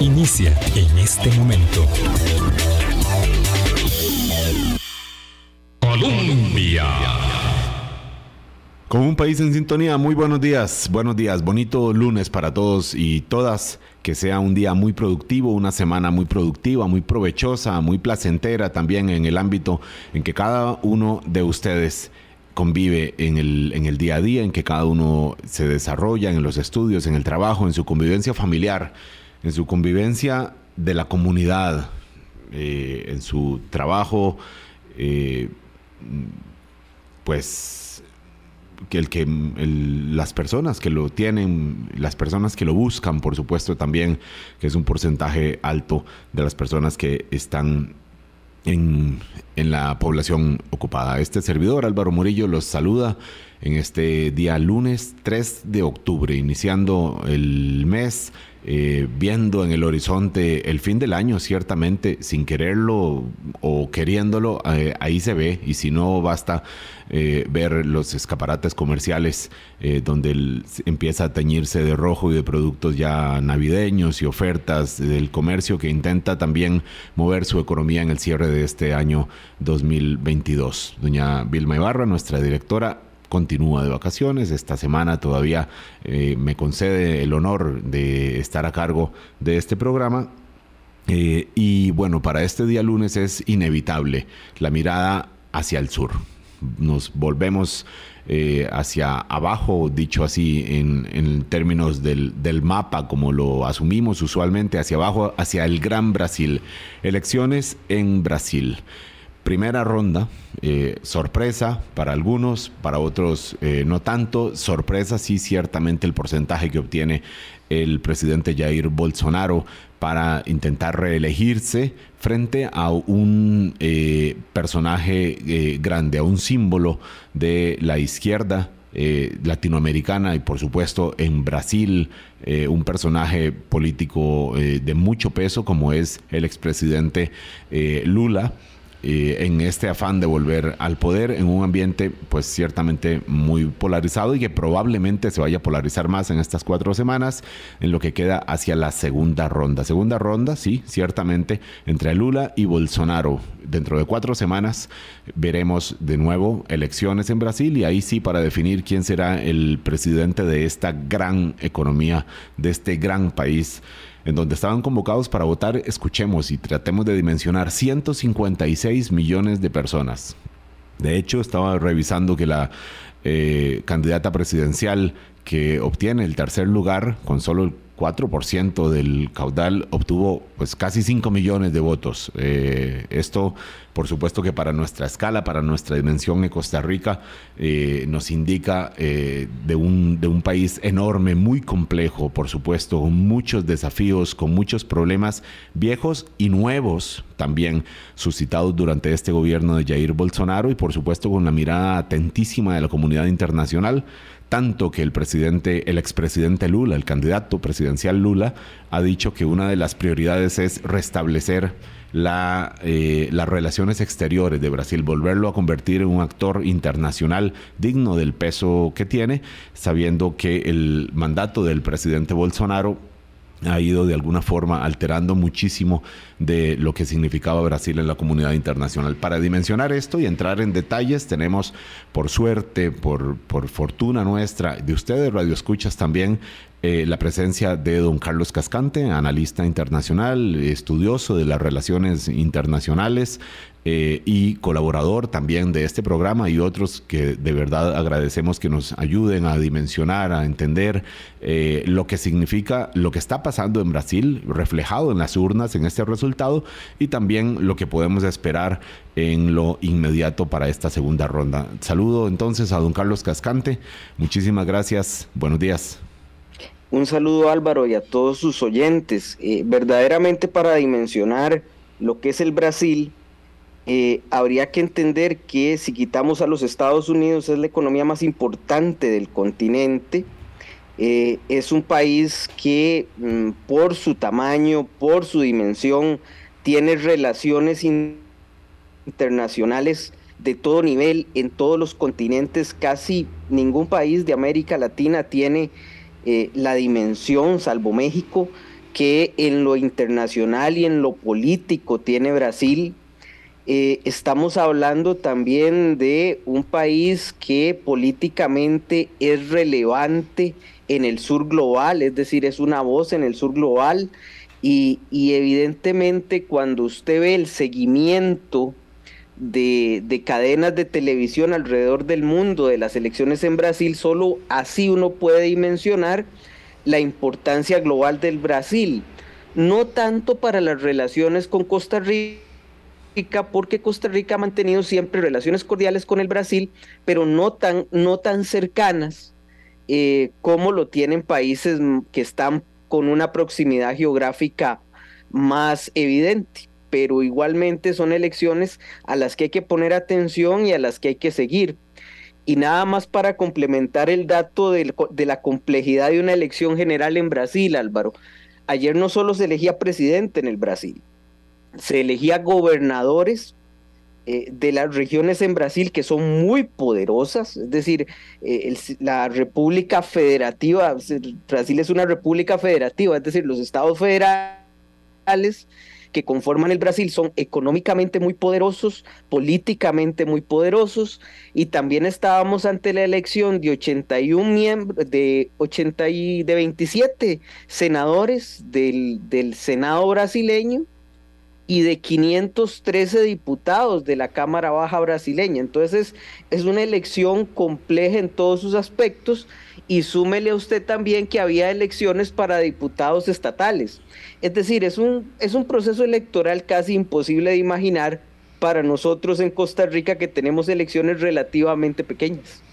inicia en este momento. Colombia. Con un país en sintonía, muy buenos días, buenos días, bonito lunes para todos y todas, que sea un día muy productivo, una semana muy productiva, muy provechosa, muy placentera también en el ámbito en que cada uno de ustedes convive en el, en el día a día, en que cada uno se desarrolla en los estudios, en el trabajo, en su convivencia familiar, en su convivencia de la comunidad, eh, en su trabajo, eh, pues que el que las personas que lo tienen, las personas que lo buscan, por supuesto también, que es un porcentaje alto de las personas que están en, en, la población ocupada. Este servidor, Álvaro Murillo, los saluda en este día lunes 3 de octubre, iniciando el mes eh, viendo en el horizonte el fin del año, ciertamente, sin quererlo o queriéndolo, eh, ahí se ve, y si no, basta eh, ver los escaparates comerciales donde empieza a teñirse de rojo y de productos ya navideños y ofertas del comercio que intenta también mover su economía en el cierre de este año 2022. Doña Vilma Ibarra, nuestra directora, continúa de vacaciones. Esta semana todavía eh, me concede el honor de estar a cargo de este programa. Eh, y bueno, para este día lunes es inevitable la mirada hacia el sur. Nos volvemos eh, hacia abajo, dicho así en, en términos del, del, mapa, como lo asumimos usualmente, hacia abajo, hacia el Gran Brasil. Elecciones en Brasil primera ronda, eh, sorpresa para algunos, para otros eh, no tanto. Sorpresa sí, ciertamente el porcentaje que obtiene el presidente Jair Bolsonaro para intentar reelegirse frente a un eh, personaje grande, a un símbolo de la izquierda latinoamericana y por supuesto en Brasil un personaje político de mucho peso como es el expresidente Lula. Eh, en este afán de volver al poder en un ambiente pues ciertamente muy polarizado y que probablemente se vaya a polarizar más en estas cuatro semanas en lo que queda hacia la segunda ronda. Segunda ronda, sí, ciertamente, entre Lula y Bolsonaro. Dentro de cuatro semanas veremos de nuevo elecciones en Brasil y ahí sí para definir quién será el presidente de esta gran economía, de este gran país en donde estaban convocados para votar, escuchemos y tratemos de dimensionar 156 millones de personas. De hecho, estaba revisando que la eh, candidata presidencial que obtiene el tercer lugar con solo el 4% del caudal obtuvo pues casi 5 millones de votos. Eh, esto, por supuesto que para nuestra escala, para nuestra dimensión en Costa Rica, eh, nos indica eh, de, un, de un país enorme, muy complejo, por supuesto, con muchos desafíos, con muchos problemas viejos y nuevos también suscitados durante este gobierno de Jair Bolsonaro y por supuesto con la mirada atentísima de la comunidad internacional tanto que el presidente, el expresidente Lula, el candidato presidencial Lula, ha dicho que una de las prioridades es restablecer la, eh, las exteriores de Brasil, volverlo a convertir en un actor internacional digno del peso que tiene, sabiendo que el mandato del presidente Bolsonaro ha ido de alguna forma alterando muchísimo de lo que significaba Brasil en la comunidad internacional. Para dimensionar esto y entrar en detalles, tenemos por suerte, por, por fortuna nuestra, de ustedes, Radio Escuchas también, eh, la presencia de don Carlos Cascante, analista internacional, estudioso de las relaciones internacionales eh, y colaborador también de este programa y otros que de verdad agradecemos que nos ayuden a dimensionar, a entender eh, lo que significa, lo que está pasando en Brasil, reflejado en las urnas en este resultado y también lo que podemos esperar en lo inmediato para esta segunda ronda. Saludo entonces a don Carlos Cascante. Muchísimas gracias. Buenos días. Un saludo Álvaro y a todos sus oyentes. Eh, verdaderamente para dimensionar lo que es el Brasil, eh, habría que entender que si quitamos a los Estados Unidos es la economía más importante del continente. Eh, es un país que mm, por su tamaño, por su dimensión, tiene relaciones internacionales de todo nivel en todos los continentes. Casi ningún país de América Latina tiene eh, la dimensión, salvo México, que en lo internacional y en lo político tiene Brasil. Eh, estamos hablando también de un país que políticamente es relevante en el sur global, es decir, es una voz en el sur global y, evidentemente cuando usted ve el seguimiento de, de, cadenas de televisión alrededor del mundo de las elecciones en Brasil, solo así uno puede dimensionar la importancia global del Brasil, no tanto para las relaciones con Costa Rica, porque Costa Rica ha mantenido siempre relaciones cordiales con el Brasil, pero no tan, no tan cercanas eh, como lo tienen países que están con una proximidad geográfica más evidente. Pero igualmente son elecciones a las que hay que poner atención y a las que hay que seguir. Y nada más para complementar el dato de, la complejidad de una elección general en Brasil, Álvaro. Ayer no solo se elegía presidente en el Brasil, se elegía gobernadores eh, de las regiones en Brasil que son muy poderosas, es decir, eh, la República Federativa, Brasil es una república federativa, es decir, los estados federales que conforman el Brasil son económicamente muy poderosos, políticamente muy poderosos, y también estábamos ante la elección de 81 miembros, de 80 y de 27 senadores del, del Senado brasileño, y de 513 diputados de la Cámara Baja brasileña. Entonces es una elección compleja en todos sus aspectos y súmele a usted también que había elecciones para diputados estatales. Es decir, es un, es un proceso electoral casi imposible de imaginar para nosotros en Costa Rica que tenemos elecciones relativamente pequeñas.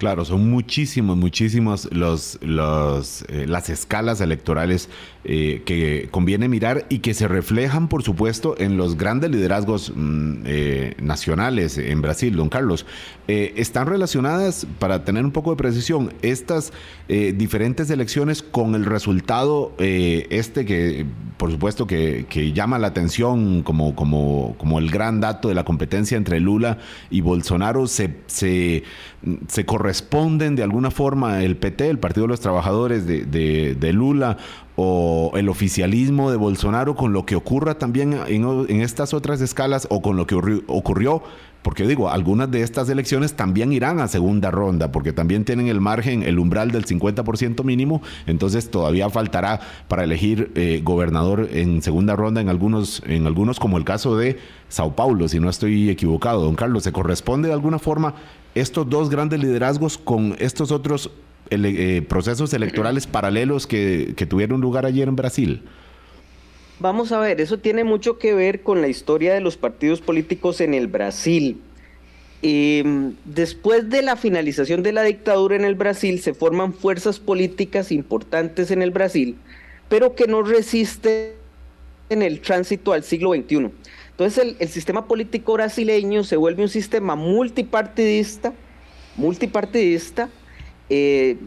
Claro, son muchísimos, muchísimos los, los, eh, las escalas electorales eh, que conviene mirar y que se reflejan, por supuesto, en los grandes liderazgos mm, eh, nacionales en Brasil, don Carlos. están relacionadas, para tener un poco de precisión, estas diferentes elecciones con el resultado este que, por supuesto, que, que, llama la atención como, como, como el gran dato de la competencia entre Lula y Bolsonaro, se, se, se corresponden de alguna forma el PT, el Partido de los Trabajadores de, de, Lula, o el oficialismo de Bolsonaro con lo que ocurra también en, estas otras escalas o con lo que ocurrió, porque digo, algunas de estas elecciones también irán a segunda ronda, porque también tienen el margen, el umbral del 50% mínimo, entonces todavía faltará para elegir eh, gobernador en segunda ronda en algunos, en algunos como el caso de Sao Paulo, si no estoy equivocado. Don Carlos, ¿se corresponde de alguna forma estos dos grandes liderazgos con estos otros eh, procesos electorales paralelos que, tuvieron lugar ayer en Brasil? Vamos a ver, eso tiene mucho que ver con la historia de los partidos políticos en el Brasil. Em, después de la finalización de la dictadura en el Brasil, se forman fuerzas políticas importantes en el Brasil, pero que no resisten en el tránsito al siglo XXI. Entonces el, sistema político brasileño se vuelve un sistema multipartidista, multipartidista. Eh,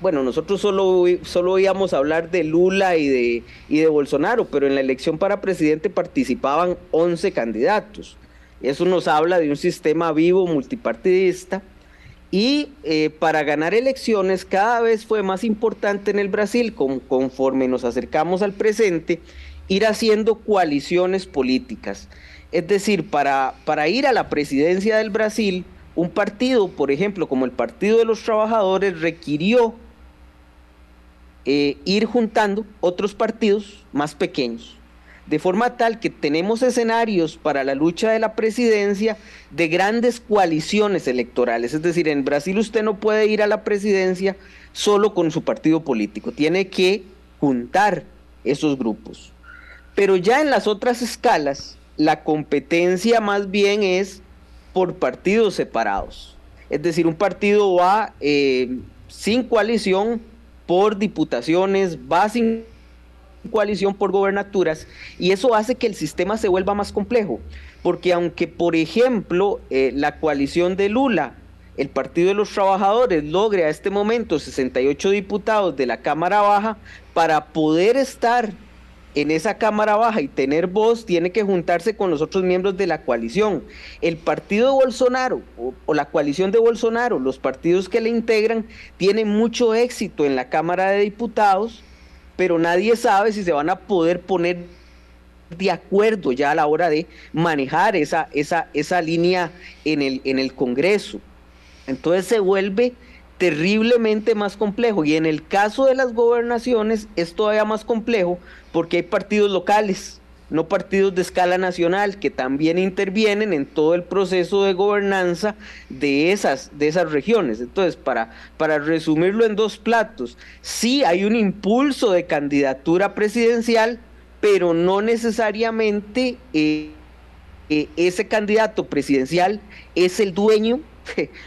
bueno, nosotros solo, solo oíamos hablar de Lula y de, y de Bolsonaro, pero en la elección para presidente participaban 11 candidatos. Eso nos habla de un sistema vivo multipartidista. Y eh, para ganar elecciones cada vez fue más importante en el Brasil, conforme nos acercamos al presente, ir haciendo coaliciones políticas. Es decir, para, para ir a la presidencia del Brasil, un partido, por ejemplo, como el Partido de los Trabajadores, requirió eh, ir juntando otros partidos más pequeños, de forma tal que tenemos escenarios para la lucha de la presidencia de grandes coaliciones electorales. Es decir, en Brasil usted no puede ir a la presidencia solo con su partido político, tiene que juntar esos grupos. Pero ya en las otras escalas, la competencia más bien es por partidos separados. Es decir, un partido va eh, sin coalición por diputaciones, va sin coalición por gobernaturas y eso hace que el sistema se vuelva más complejo. Porque aunque, por ejemplo, eh, la coalición de Lula, el Partido de los Trabajadores, logre a este momento 68 diputados de la Cámara Baja para poder estar en esa Cámara Baja y tener voz, tiene que juntarse con los otros miembros de la coalición. El partido de Bolsonaro o, la coalición de Bolsonaro, los partidos que le integran, tienen mucho éxito en la Cámara de Diputados, pero nadie sabe si se van a poder poner de acuerdo ya a la hora de manejar esa, esa, esa línea en el, en el Congreso. Entonces se vuelve terriblemente más complejo y en el caso de las gobernaciones es todavía más complejo porque hay partidos locales, no partidos de escala nacional que también intervienen en todo el proceso de gobernanza de esas, de esas regiones. Entonces, para, para resumirlo en dos platos, sí hay un impulso de candidatura presidencial, pero no necesariamente eh, eh, ese candidato presidencial es el dueño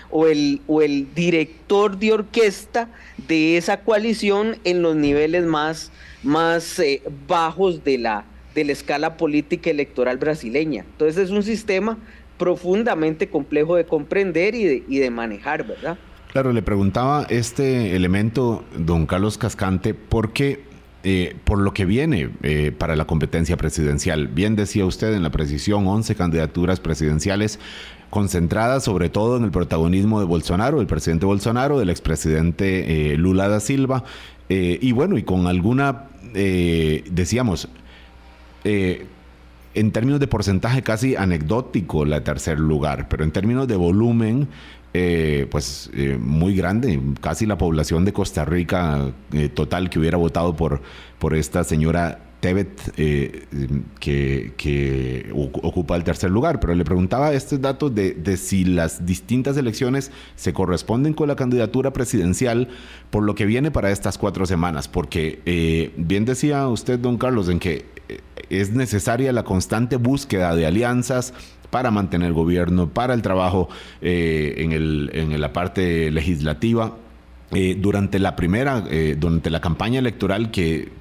o el, o el director de orquesta de esa coalición en los niveles más, más eh, bajos de la, de la escala política electoral brasileña. Entonces es un sistema profundamente complejo de comprender y de, y de manejar, ¿verdad? Claro, le preguntaba este elemento, don Carlos Cascante, porque eh, por lo que viene eh, para la competencia presidencial. Bien decía usted en la precisión, 11 candidaturas presidenciales concentradas sobre todo en el protagonismo de Bolsonaro, el presidente Bolsonaro, del expresidente eh, Lula da Silva, y bueno, y con alguna, decíamos, en términos de porcentaje casi anecdótico la tercer lugar, pero en términos de volumen, eh, pues eh, muy grande, casi la población de Costa Rica eh, total que hubiera votado por, por esta señora Tebet, que, que, ocupa el tercer lugar. Pero le preguntaba estos datos de, si las distintas elecciones se corresponden con la candidatura presidencial por lo que viene para estas cuatro semanas. Porque bien decía usted, don Carlos, en que es necesaria la constante búsqueda de alianzas para mantener el gobierno, para el trabajo eh, en, la parte legislativa. Eh, durante la primera, eh, durante la campaña electoral que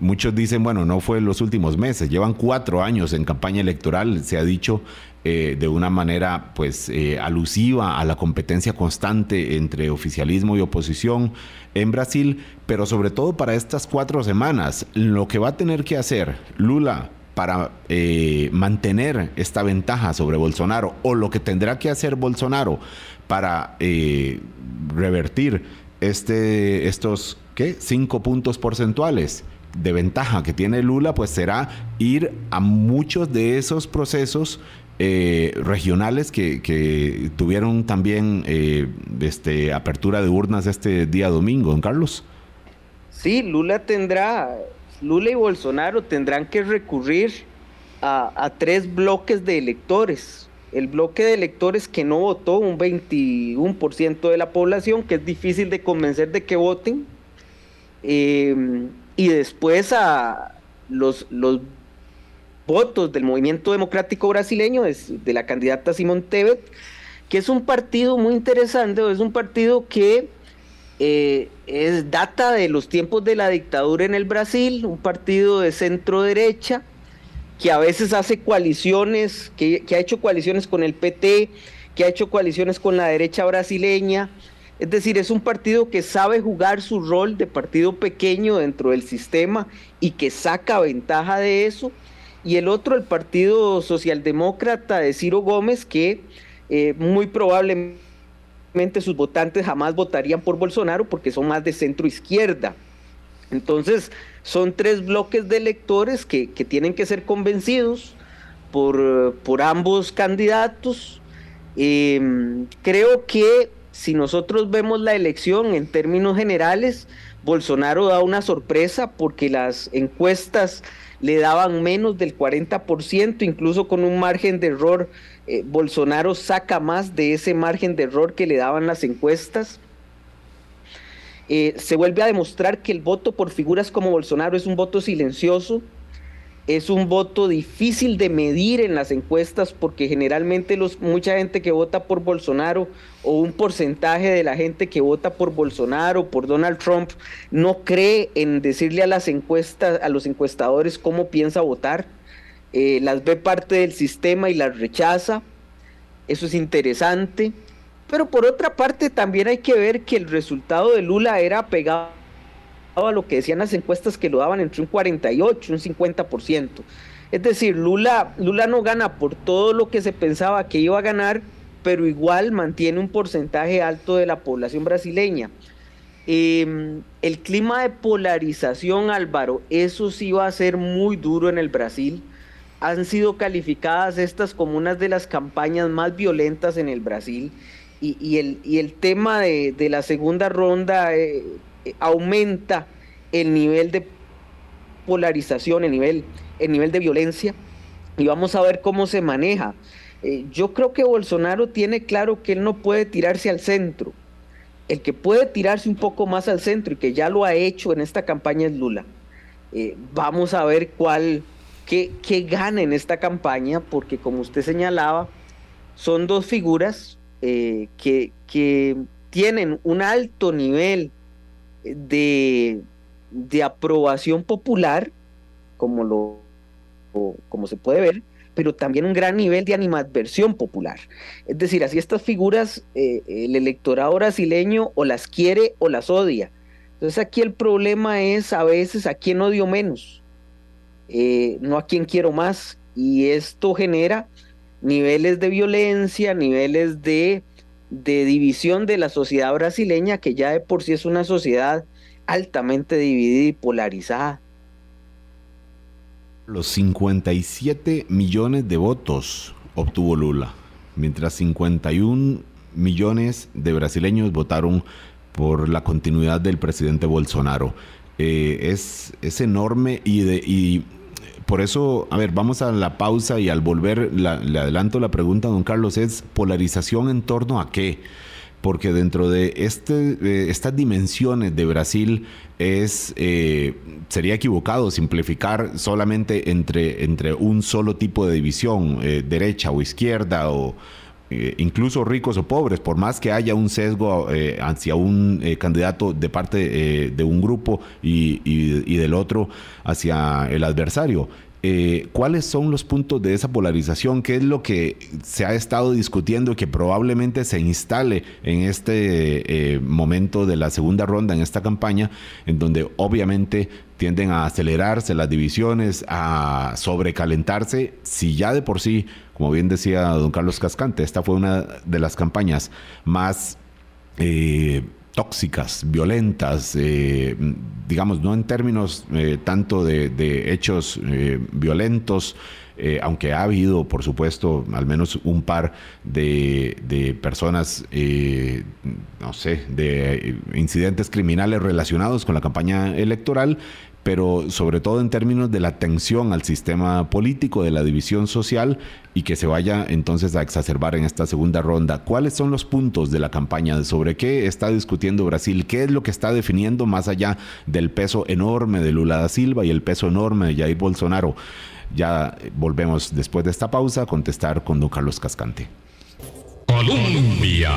muchos dicen, bueno, no fue en los últimos meses, llevan cuatro años en campaña electoral, se ha dicho de una manera pues alusiva a la competencia constante entre oficialismo y oposición en Brasil, pero sobre todo para estas cuatro semanas, lo que va a tener que hacer Lula, para eh, mantener esta ventaja sobre Bolsonaro o lo que tendrá que hacer Bolsonaro para eh, revertir este, estos ¿qué? cinco puntos porcentuales de ventaja que tiene Lula, pues será ir a muchos de esos procesos eh, regionales que, tuvieron también este, apertura de urnas este día domingo, don Carlos. Sí, Lula tendrá Lula y Bolsonaro tendrán que recurrir a, tres bloques de electores. El bloque de electores que no votó, un 21% de la población, que es difícil de convencer de que voten. Eh, y después a los, votos del movimiento democrático brasileño, de, de la candidata Simón Tebet, que es un partido muy interesante, es un partido que eh, es data de los tiempos de la dictadura en el Brasil, un partido de centro derecha que a veces hace coaliciones, que, ha hecho coaliciones con el PT, que ha hecho coaliciones con la derecha brasileña. Es decir, es un partido que sabe jugar su rol de partido pequeño dentro del sistema y que saca ventaja de eso. Y el otro, el Partido Socialdemócrata de Ciro Gómez, que eh, muy probablemente sus votantes jamás votarían por Bolsonaro porque son más de centro izquierda. Entonces, son tres bloques de electores que, tienen que ser convencidos por, por ambos candidatos. Em, creo que si nosotros vemos la elección en términos generales, Bolsonaro da una sorpresa porque las encuestas le daban menos del 40%, incluso con un margen de error eh, Bolsonaro saca más de ese margen de error que le daban las encuestas. Eh, se vuelve a demostrar que el voto por figuras como Bolsonaro es un voto silencioso, es un voto difícil de medir en las encuestas porque generalmente los, mucha gente que vota por Bolsonaro o un porcentaje de la gente que vota por Bolsonaro, por Donald Trump, no cree en decirle a las encuestas, a los encuestadores cómo piensa votar eh, las ve parte del sistema y las rechaza. Eso es interesante. Pero por otra parte también hay que ver que el resultado de Lula era pegado a lo que decían las encuestas que lo daban entre un 48 y un 50%. Es decir, Lula, Lula no gana por todo lo que se pensaba que iba a ganar, pero igual mantiene un porcentaje alto de la población brasileña. Em, el clima de polarización, Álvaro, eso sí va a ser muy duro en el Brasil. Han sido calificadas estas como una de las campañas más violentas en el Brasil. Y, el, el, tema de, la segunda ronda eh, aumenta el nivel de polarización, el nivel, el nivel de violencia. Y vamos a ver cómo se maneja. Eh, yo creo que Bolsonaro tiene claro que él no puede tirarse al centro. El que puede tirarse un poco más al centro y que ya lo ha hecho en esta campaña es Lula. Eh, vamos a ver cuál, qué, qué, gana en esta campaña, porque como usted señalaba, son dos figuras eh, que, que tienen un alto nivel de, de aprobación popular, como, lo, como se puede ver, pero también un gran nivel de animadversión popular. Es decir, así estas figuras, eh, el electorado brasileño o las quiere o las odia. Entonces aquí el problema es a veces a quién odio menos, eh, no a quién quiero más. Y esto genera niveles de violencia, niveles de, de división de la sociedad brasileña, que ya de por sí es una sociedad altamente dividida y polarizada los 57 millones de votos obtuvo Lula, mientras 51 millones de brasileños votaron por la continuidad del presidente Bolsonaro. Eh, es, es, enorme y, de, y por eso, a ver, vamos a la pausa y al volver le adelanto la pregunta, don Carlos, es polarización en torno a qué? porque dentro de este, estas dimensiones de Brasil es eh, sería equivocado simplificar solamente entre, entre un solo tipo de división, eh, derecha o izquierda o eh, incluso ricos o pobres, por más que haya un sesgo hacia un candidato de parte de un grupo y, y del otro hacia el adversario. Eh, ¿cuáles son los puntos de esa polarización? ¿Qué es lo que se ha estado discutiendo que probablemente se instale en este eh, momento de la segunda ronda, en esta campaña, en donde obviamente tienden a acelerarse las divisiones, a sobrecalentarse, si ya de por sí, como bien decía don Carlos Cascante, esta fue una de las campañas más... Eh, tóxicas, violentas, eh, digamos, no en términos eh, tanto de, hechos eh, violentos, aunque ha habido, por supuesto, al menos un par de, de personas, no sé, de incidentes criminales relacionados con la campaña electoral, pero sobre todo en términos de la tensión al sistema político, de la división social y que se vaya entonces a exacerbar en esta segunda ronda. ¿Cuáles son los puntos de la campaña? ¿Sobre qué está discutiendo Brasil? ¿Qué es lo que está definiendo más allá del peso enorme de Lula da Silva y el peso enorme de Jair Bolsonaro? Ya volvemos después de esta pausa a contestar con don Carlos Cascante. Colombia.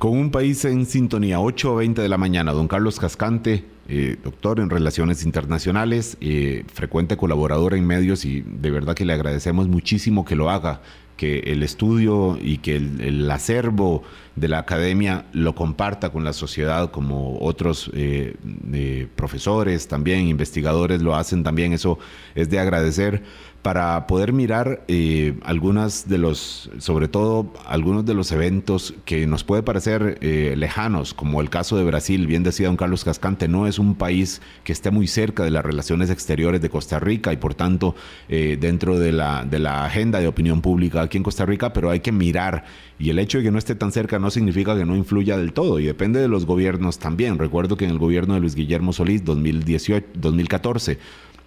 Con un país en sintonía, 8 o 20 de la mañana, don Carlos Cascante, eh, doctor en Relaciones Internacionales, eh, frecuente colaborador en medios y de verdad que le agradecemos muchísimo que lo haga, que el estudio y que el, acervo de la academia lo comparta con la sociedad como otros eh, profesores, también investigadores lo hacen. También, eso es de agradecer para poder mirar eh, algunas de los, sobre todo algunos de los eventos que nos puede parecer eh, lejanos, como el caso de Brasil, bien decía don Carlos Cascante, no es un país que esté muy cerca de las relaciones exteriores de Costa Rica y por tanto eh, dentro de la, de la agenda de opinión pública aquí en Costa Rica, pero hay que mirar y el hecho de que no esté tan cerca no significa que no influya del todo y depende de los gobiernos también. Recuerdo que en el gobierno de Luis Guillermo Solís 2018, 2014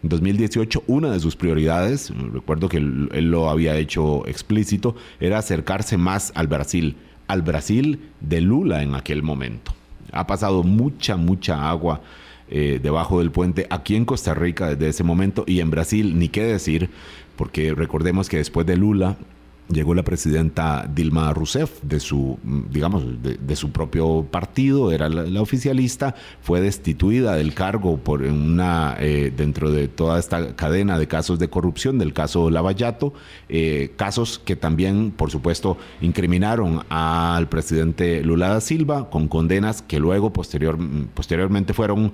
en 2018 una de sus prioridades, recuerdo que él, lo había hecho explícito, era acercarse más al Brasil, al Brasil de Lula en aquel momento. Ha pasado mucha, mucha agua eh, debajo del puente aquí en Costa Rica desde ese momento y en Brasil, ni qué decir, porque recordemos que después de Lula llegó la presidenta Dilma Rousseff de su, digamos, de, su propio partido, era la, oficialista, fue destituida del cargo por una, eh, dentro de toda esta cadena de casos de corrupción, del caso Lavallato, eh, casos que también, por supuesto, incriminaron al presidente Lula da Silva con condenas que luego posterior, posteriormente fueron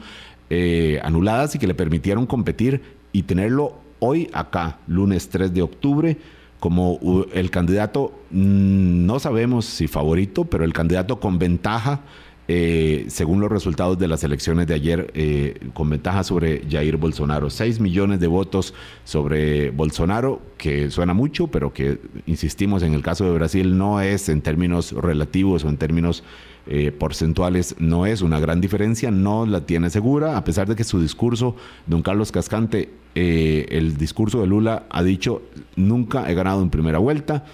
eh, anuladas y que le permitieron competir y tenerlo hoy acá, lunes 3 de octubre, como el candidato, mm, no sabemos si favorito, pero el candidato con ventaja eh, según los resultados de las elecciones de ayer, eh, con ventaja sobre Jair Bolsonaro. 6 millones de votos sobre Bolsonaro, que suena mucho, pero que, insistimos, en el caso de Brasil no es en términos relativos o en términos eh, porcentuales, no es una gran diferencia, no la tiene segura, a pesar de que su discurso, don Carlos Cascante, el discurso de Lula ha dicho, nunca he ganado en primera vuelta.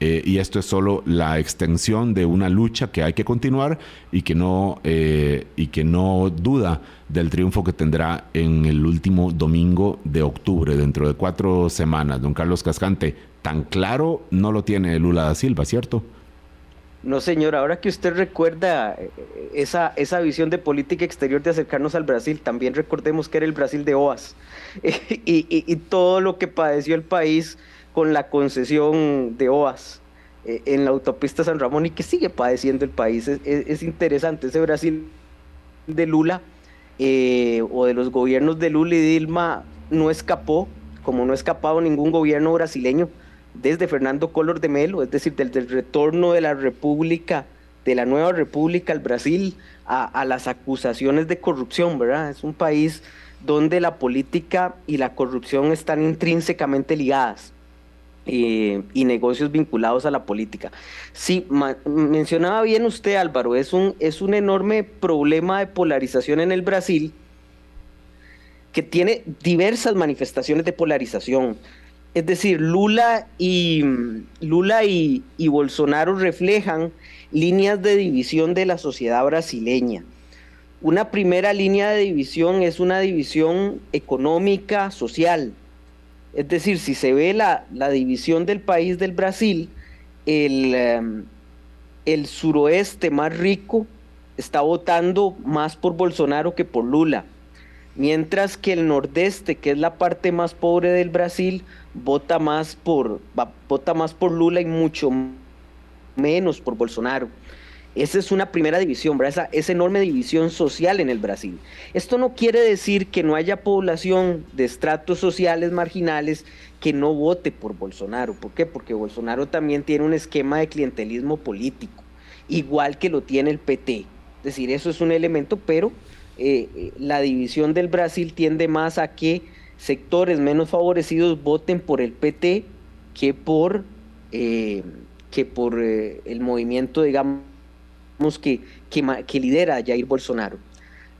Eh, y esto es solo la extensión de una lucha que hay que continuar y que no, eh, y que no duda del triunfo que tendrá en el último domingo de octubre, dentro de cuatro semanas. Don Carlos Cascante, tan claro no lo tiene Lula da Silva, ¿cierto? No, señor, ahora que usted recuerda eh, esa, esa visión de política exterior de acercarnos al Brasil, también recordemos que era el Brasil de OAS y, y todo lo que padeció el país con la concesión de OAS eh, en la autopista San Ramón y que sigue padeciendo el país. Es, interesante ese Brasil de Lula eh, o de los gobiernos de Lula y Dilma no escapó, como no ha escapado ningún gobierno brasileño desde Fernando Collor de Melo, es decir, desde el retorno de la República, de la nueva República al Brasil, a, a las acusaciones de corrupción, ¿verdad? Es un país donde la política y la corrupción están intrínsecamente ligadas. Eh, y negocios vinculados a la política. Sí, mencionaba bien usted Álvaro, es un, es un enorme problema de polarización en el Brasil que tiene diversas manifestaciones de polarización. Es decir, Lula y, Lula y, y Bolsonaro reflejan líneas de división de la sociedad brasileña. Una primera línea de división es una división económica, social, es decir, si se ve la, división del país del Brasil, el, em, el suroeste más rico está votando más por Bolsonaro que por Lula, mientras que el nordeste, que es la parte más pobre del Brasil, vota más por, vota más por Lula y mucho menos por Bolsonaro. Esa es una primera división, Esa, enorme división social en el Brasil. Esto no quiere decir que no haya población de estratos sociales marginales que no vote por Bolsonaro. ¿Por qué? Porque Bolsonaro también tiene un esquema de clientelismo político, igual que lo tiene el PT. Es decir, eso es un elemento, pero eh, eh, la división del Brasil tiende más a que sectores menos favorecidos voten por el PT que por, eh, que por el movimiento, digamos, que, que, lidera Jair Bolsonaro.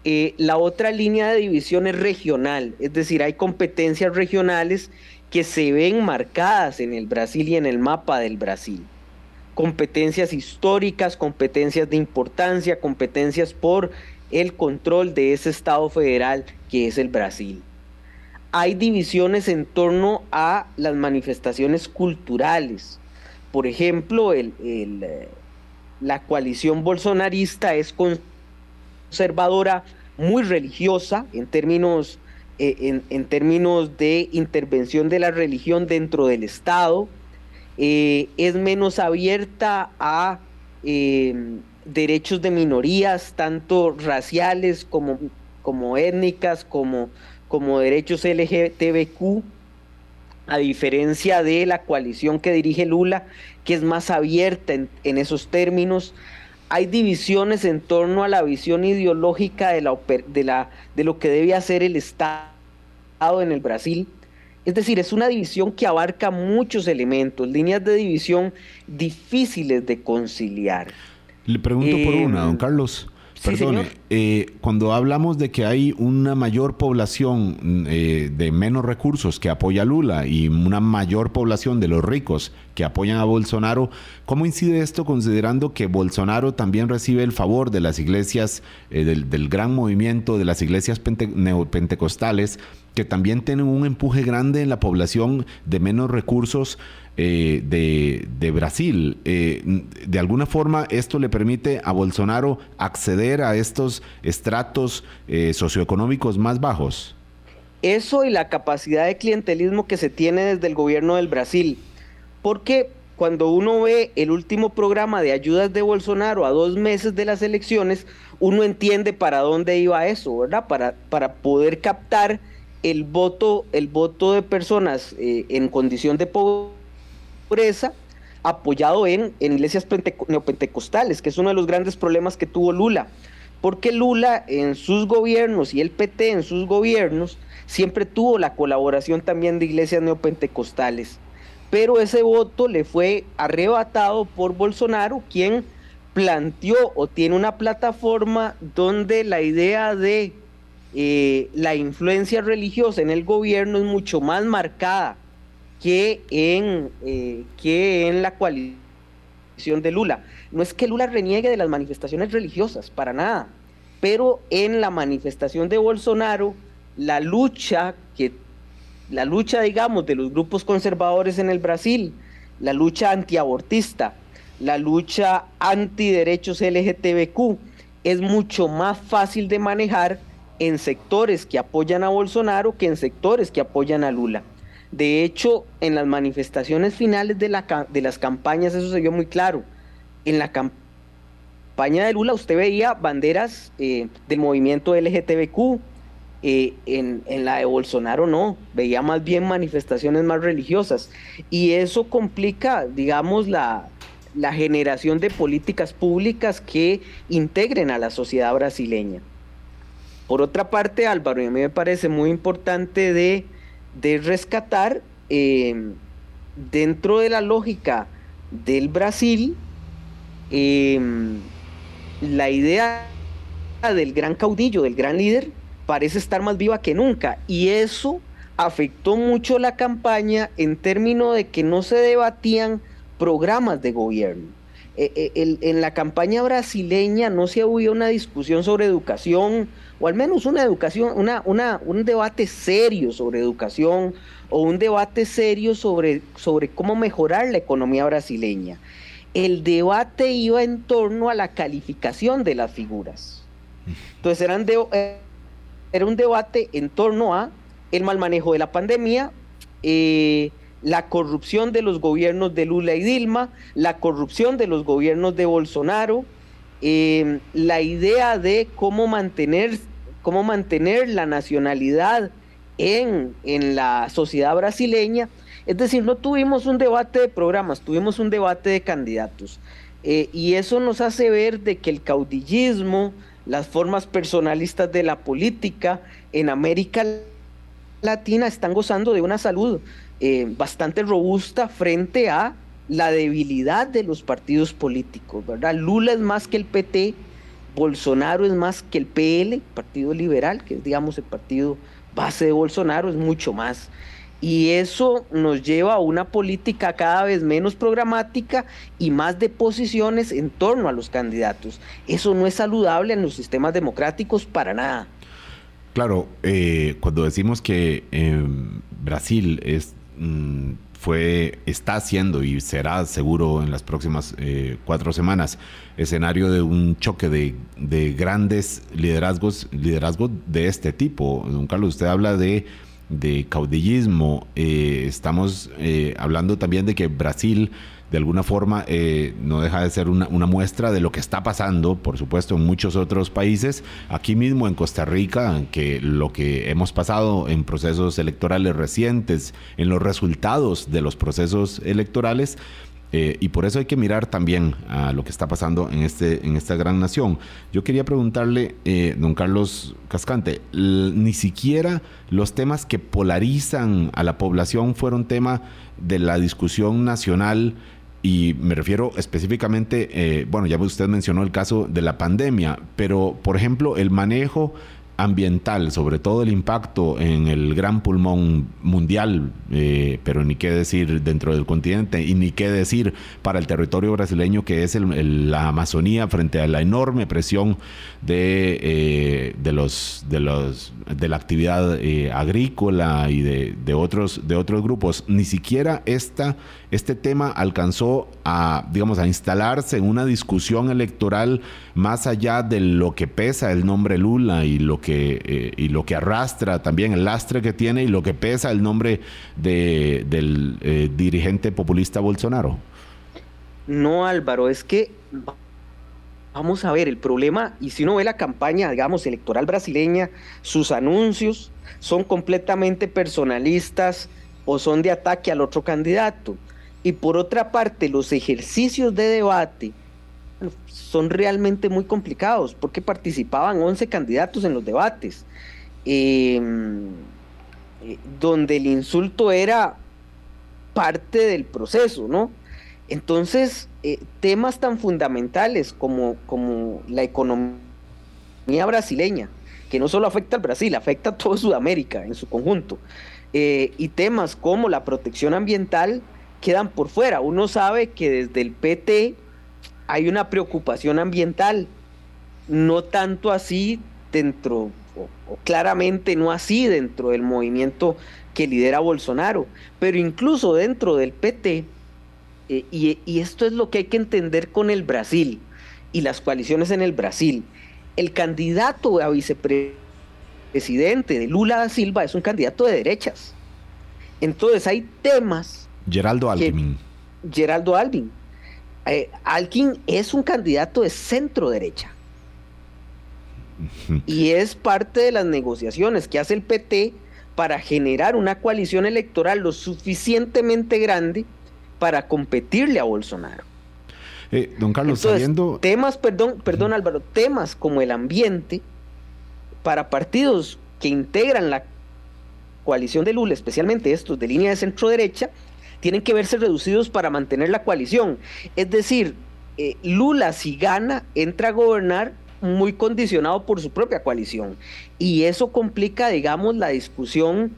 Eh, la otra línea de división es regional, es decir, hay competencias regionales que se ven marcadas en el Brasil y en el mapa del Brasil. Competencias históricas, competencias de importancia, competencias por el control de ese Estado federal que es el Brasil. Hay divisiones en torno a las manifestaciones culturales. Por ejemplo, el, eh, la coalición bolsonarista es conservadora, muy religiosa en términos, eh, en, términos de intervención de la religión dentro del Estado, eh, es menos abierta a eh, derechos de minorías, tanto raciales como, como étnicas, como, como derechos LGTBQ a diferencia de la coalición que dirige Lula, que es más abierta en, esos términos. Hay divisiones en torno a la visión ideológica de, la, de, la, de lo que debe hacer el Estado en el Brasil. Es decir, es una división que abarca muchos elementos, líneas de división difíciles de conciliar. Le pregunto por una, don em, Perdone, eh, cuando hablamos de que hay una mayor población eh, de menos recursos que apoya a Lula y una mayor población de los ricos que apoyan a Bolsonaro, ¿cómo incide esto considerando que Bolsonaro también recibe el favor de las iglesias, eh, del, gran movimiento de las iglesias neopentecostales, que también tienen un empuje grande en la población de menos recursos eh, de, Brasil. Eh, de alguna forma, esto le permite a Bolsonaro acceder a estos estratos eh, socioeconómicos más bajos. Eso y la capacidad de clientelismo que se tiene desde el gobierno del Brasil. Porque cuando uno ve el último programa de ayudas de Bolsonaro a dos meses de las elecciones, uno entiende para dónde iba eso, ¿verdad? Para, para poder captar el voto, el voto de personas en condición de pobreza apoyado en, en iglesias neopentecostales, que es uno de los grandes problemas que tuvo Lula. Porque Lula en sus gobiernos y el PT en sus gobiernos siempre tuvo la colaboración también de iglesias neopentecostales. Pero ese voto le fue arrebatado por Bolsonaro, quien planteó o tiene una plataforma donde la idea de eh, la influencia religiosa en el gobierno es mucho más marcada que en, eh, que en la coalición de Lula. No es que Lula reniegue de las manifestaciones religiosas, para nada, pero en la manifestación de Bolsonaro, la lucha que la lucha, digamos, de los grupos conservadores en el Brasil, la lucha antiabortista, la lucha antiderechos LGTBQ, es mucho más fácil de manejar en sectores que apoyan a Bolsonaro que en sectores que apoyan a Lula. De hecho, en las manifestaciones finales de, la, de las campañas eso se vio muy claro. En la campaña de Lula usted veía banderas eh, del movimiento LGTBQ, eh, en, la de Bolsonaro no, veía más bien manifestaciones más religiosas. Y eso complica, digamos, la generación de políticas públicas que integren a la sociedad brasileña. Por otra parte, Álvaro, y a mí me parece muy importante de rescatar eh, dentro de la lógica del Brasil eh, la idea del gran caudillo, del gran líder, parece estar más viva que nunca. Y eso afectó mucho la campaña en términos de que no se debatían programas de gobierno. Eh, en la campaña brasileña no se había una discusión sobre educación, o al menos una educación, una, una, un debate serio sobre educación o un debate serio sobre, sobre cómo mejorar la economía brasileña. El debate iba en torno a la calificación de las figuras. Entonces eran eh, era un debate en torno a el mal manejo de la pandemia, eh, la corrupción de los gobiernos de Lula y Dilma, la corrupción de los gobiernos de Bolsonaro, eh, la idea de cómo mantener, cómo mantener la nacionalidad en, en la sociedad brasileña. Es decir, no tuvimos un debate de programas, tuvimos un debate de candidatos. Eh, y eso nos hace ver de que el caudillismo, las formas personalistas de la política en América Latina están gozando de una salud eh, bastante robusta frente a la debilidad de los partidos políticos, ¿verdad? Lula es más que el PT, Bolsonaro es más que el PL, Partido Liberal, que es digamos el partido base de Bolsonaro, es mucho más. Y eso nos lleva a una política cada vez menos programática y más de posiciones en torno a los candidatos. Eso no es saludable en los sistemas democráticos para nada. Claro, eh, cuando decimos que Brasil es mm, fue, está haciendo y será seguro en las próximas eh, cuatro semanas escenario de un choque de, de, grandes liderazgos, liderazgos de este tipo. Don Carlos, usted habla de, de caudillismo, eh, estamos eh, hablando también de que Brasil de alguna forma eh, no deja de ser una, muestra de lo que está pasando, por supuesto, en muchos otros países. Aquí mismo en Costa Rica, que lo que hemos pasado en procesos electorales recientes, en los resultados de los procesos electorales, eh, y por eso hay que mirar también a lo que está pasando en, este, en esta gran nación. Yo quería preguntarle, eh, don Carlos Cascante, ni siquiera los temas que polarizan a la población fueron tema de la discusión nacional y me refiero específicamente, eh, bueno, ya usted mencionó el caso de la pandemia, pero por ejemplo, el manejo ambiental, sobre todo el impacto en el gran pulmón mundial, eh, pero ni qué decir dentro del continente y ni qué decir para el territorio brasileño que es la Amazonía frente a la enorme presión de, eh, de los de los de la actividad eh, agrícola y de, de, otros de otros grupos. Ni siquiera esta este tema alcanzó a, digamos, a instalarse en una discusión electoral más allá de lo que pesa el nombre Lula y lo que, eh, y lo que arrastra también el lastre que tiene y lo que pesa el nombre de, del eh, dirigente populista Bolsonaro. No, Álvaro, es que vamos a ver el problema, y si uno ve la campaña, digamos, electoral brasileña, sus anuncios son completamente personalistas o son de ataque al otro candidato. Y por otra parte los ejercicios de debate son realmente muy complicados porque participaban 11 candidatos en los debates, em, eh, donde el insulto era parte del proceso, ¿no? Entonces, eh, temas tan fundamentales como, como la economía brasileña, que no solo afecta al Brasil, afecta a toda Sudamérica en su conjunto, eh, y temas como la protección ambiental quedan por fuera. Uno sabe que desde el PT hay una preocupación ambiental, no tanto así dentro, o, claramente no así dentro del movimiento que lidera Bolsonaro, pero incluso dentro del PT, eh, y, y esto es lo que hay que entender con el Brasil y las coaliciones en el Brasil. El candidato a vicepresidente de Lula da Silva es un candidato de derechas. Entonces hay temas. Geraldo Alvin. Geraldo Alvin eh, Alkin es un candidato de centro derecha. Y es parte de las negociaciones que hace el PT para generar una coalición electoral lo suficientemente grande para competirle a Bolsonaro. Eh, don Carlos, sabiendo... Temas, perdón, perdón Álvaro, temas como el ambiente para partidos que integran la coalición de Lula, especialmente estos de línea de centro derecha, tienen que verse reducidos para mantener la coalición. Es decir, eh, Lula si gana, entra a gobernar muy condicionado por su propia coalición. Y eso complica, digamos, la discusión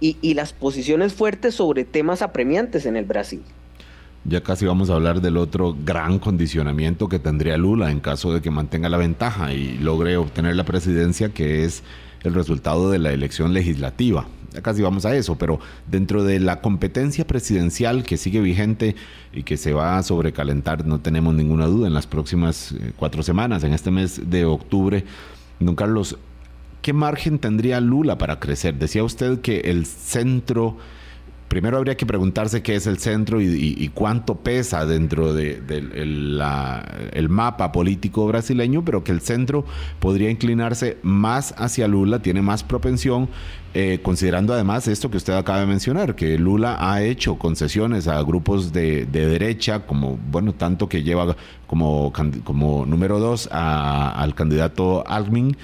y, y las posiciones fuertes sobre temas apremiantes en el Brasil. Ya casi vamos a hablar del otro gran condicionamiento que tendría Lula en caso de que mantenga la ventaja y logre obtener la presidencia, que es el resultado de la elección legislativa ya casi vamos a eso, pero dentro de la competencia presidencial que sigue vigente y que se va a sobrecalentar, no tenemos ninguna duda, en las próximas eh, cuatro semanas, en este mes de octubre, don Carlos, ¿qué margen tendría Lula para crecer? Decía usted que el centro primero habría que preguntarse qué es el centro y, cuánto pesa dentro del de, mapa político brasileño, pero que el centro podría inclinarse más hacia Lula, tiene más propensión, eh, considerando además esto que usted acaba de mencionar, que Lula ha hecho concesiones a grupos de, derecha, como, bueno, tanto que lleva como, como número dos al candidato Almin.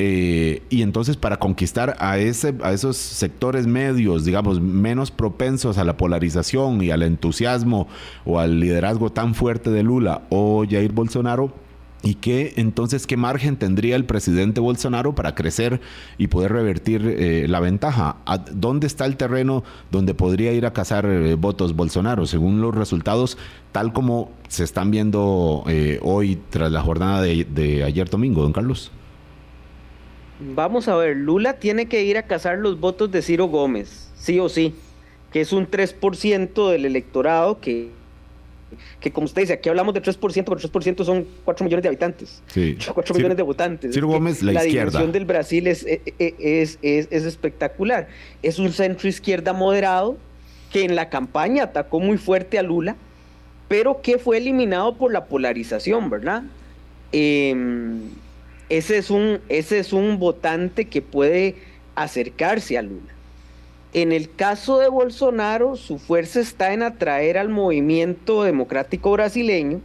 Eh, y entonces para conquistar a, ese, a esos sectores medios, digamos, menos propensos a la polarización y al entusiasmo o al liderazgo tan fuerte de Lula o Jair Bolsonaro, ¿Y qué entonces qué margen tendría el presidente Bolsonaro para crecer y poder revertir eh, la ventaja? ¿Dónde está el terreno donde podría ir a cazar eh, votos Bolsonaro? Según los resultados, tal como se están viendo hoy tras la jornada de ayer domingo, don Carlos. Vamos a ver, Lula tiene que ir a cazar los votos de Ciro Gómez, sí o sí, que es un 3% del electorado que, que como usted dice, aquí hablamos de 3%, pero 3% son 4 millones de habitantes. Sí. 4 millones de votantes. Ciro Gómez, la, la izquierda. del Brasil es, e, e, es, es, es espectacular. Es un centro izquierda moderado que en la campaña atacó muy fuerte a Lula, pero que fue eliminado por la polarización, ¿verdad? Eh, ese es un, ese es un votante que puede acercarse a Lula. En el caso de Bolsonaro, su fuerza está en atraer al movimiento democrático brasileño,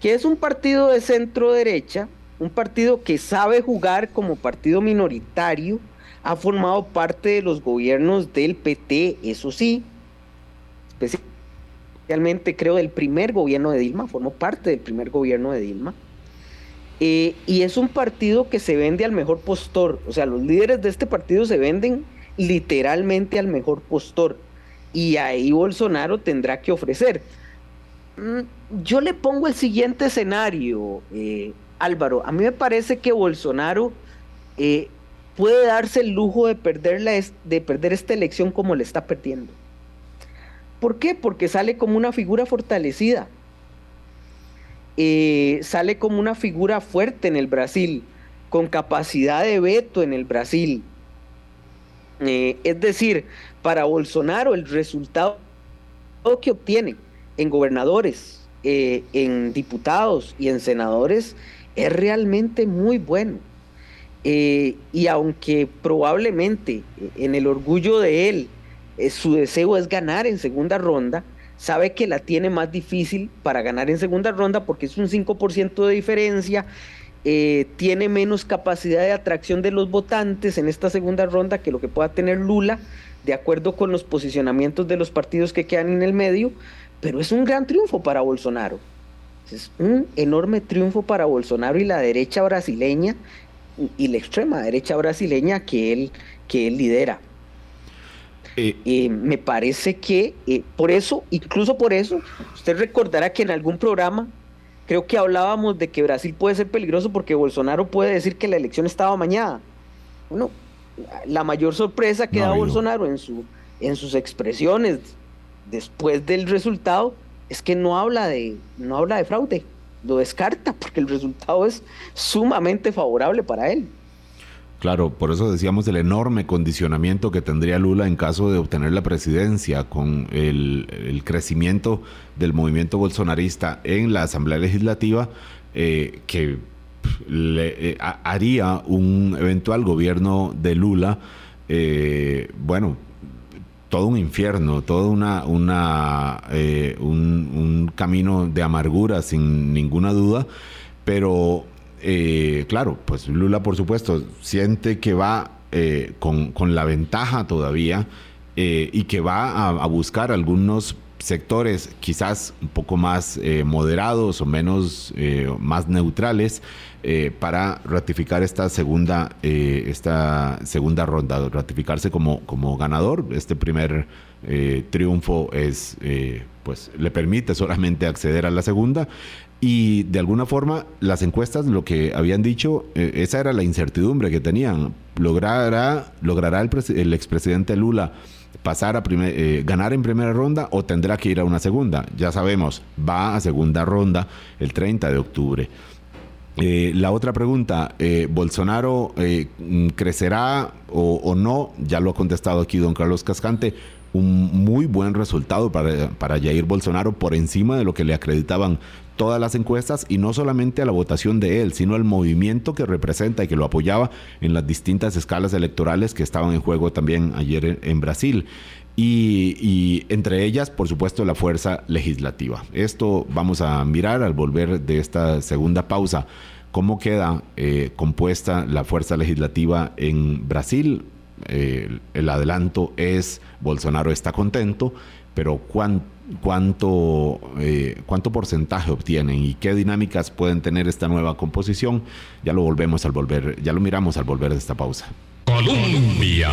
que es un partido de centro derecha, un partido que sabe jugar como partido minoritario, ha formado parte de los gobiernos del PT, eso sí, especialmente creo del primer gobierno de Dilma, formó parte del primer gobierno de Dilma eh, y es un partido que se vende al mejor postor. O sea, los líderes de este partido se venden literalmente al mejor postor. Y ahí Bolsonaro tendrá que ofrecer. Mm, yo le pongo el siguiente escenario, eh, Álvaro. A mí me parece que Bolsonaro eh, puede darse el lujo de, de perder esta elección como le está perdiendo. ¿Por qué? Porque sale como una figura fortalecida eh, sale como una figura fuerte en el Brasil, con capacidad de veto en el Brasil. Eh, es decir, para Bolsonaro el resultado que obtiene en gobernadores, eh, en diputados y en senadores es realmente muy bueno. y aunque probablemente en el orgullo de él su deseo es ganar en segunda ronda, sabe que la tiene más difícil para ganar en segunda ronda porque es un 5% de diferencia, eh, tiene menos capacidad de atracción de los votantes en esta segunda ronda que lo que pueda tener Lula, de acuerdo con los posicionamientos de los partidos que quedan en el medio, pero es un gran triunfo para Bolsonaro. Es un enorme triunfo para Bolsonaro y la derecha brasileña y la extrema derecha brasileña que él, que él lidera. Eh, eh, me parece que eh, por eso, incluso por eso, usted recordará que en algún programa creo que hablábamos de que Brasil puede ser peligroso porque Bolsonaro puede decir que la elección estaba mañana. Bueno, la mayor sorpresa que da Bolsonaro en, su, en sus expresiones después del resultado es que no habla de, no habla de fraude, lo descarta porque el resultado es sumamente favorable para él. Claro, por eso decíamos el enorme condicionamiento que tendría Lula en caso de obtener la presidencia con el, crecimiento del movimiento bolsonarista en la Asamblea Legislativa eh, que le, eh, haría un eventual gobierno de Lula, eh, bueno, todo un infierno, todo una, un, un camino de amargura sin ninguna duda, pero eh, claro, pues Lula, por supuesto, siente que va eh, con, la ventaja todavía eh, y que va a, buscar algunos sectores quizás un poco más moderados o menos más neutrales para ratificar esta segunda esta segunda ronda ratificarse como como ganador. Este primer triunfo es pues le permite solamente acceder a la segunda y de alguna forma, las encuestas, lo que habían dicho, eh, esa era la incertidumbre que tenían. ¿Logrará, logrará el, el expresidente Lula pasar a eh, ganar en primera ronda o tendrá que ir a una segunda? Ya sabemos, va a segunda ronda el 30 de octubre. Eh, la otra pregunta, ¿Bolsonaro crecerá o, o, no? Ya lo ha contestado aquí don Carlos Cascante un muy buen resultado para, para Jair Bolsonaro por encima de lo que le acreditaban todas las encuestas y no solamente a la votación de él, sino al movimiento que representa y que lo apoyaba en las distintas escalas electorales que estaban en juego también ayer en, Brasil. Y, entre ellas, por supuesto, la fuerza legislativa. Esto vamos a mirar al volver de esta segunda pausa. ¿Cómo queda eh, compuesta la fuerza legislativa en Brasil? Eh, el adelanto es Bolsonaro está contento, pero cuánto, eh, cuánto porcentaje obtienen y qué dinámicas pueden tener esta nueva composición, ya lo volvemos al volver, ya lo miramos al volver de esta pausa. Colombia.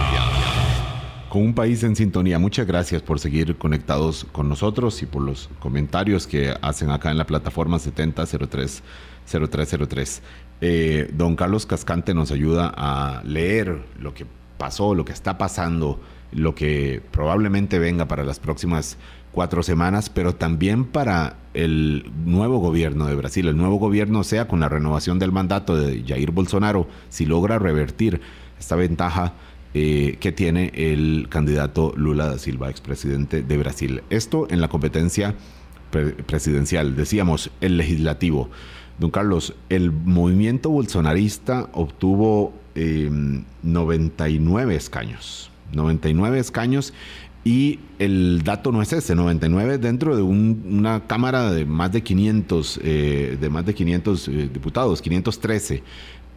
Con un país en sintonía, muchas gracias por seguir conectados con nosotros y por los comentarios que hacen acá en la plataforma 70030303. Eh, don Carlos Cascante nos ayuda a leer lo que pasó, lo que está pasando, lo que probablemente venga para las próximas cuatro semanas, pero también para el nuevo gobierno de Brasil. El nuevo gobierno, sea con la renovación del mandato de Jair Bolsonaro, si logra revertir esta ventaja eh, que tiene el candidato Lula da Silva, expresidente de Brasil. Esto en la competencia presidencial, decíamos, el legislativo. Don Carlos, el movimiento bolsonarista obtuvo 99 em, escaños. 99 escaños y el dato no es ese, 99 dentro de una Cámara de más de 500, eh, de más de 500 eh, diputados, 513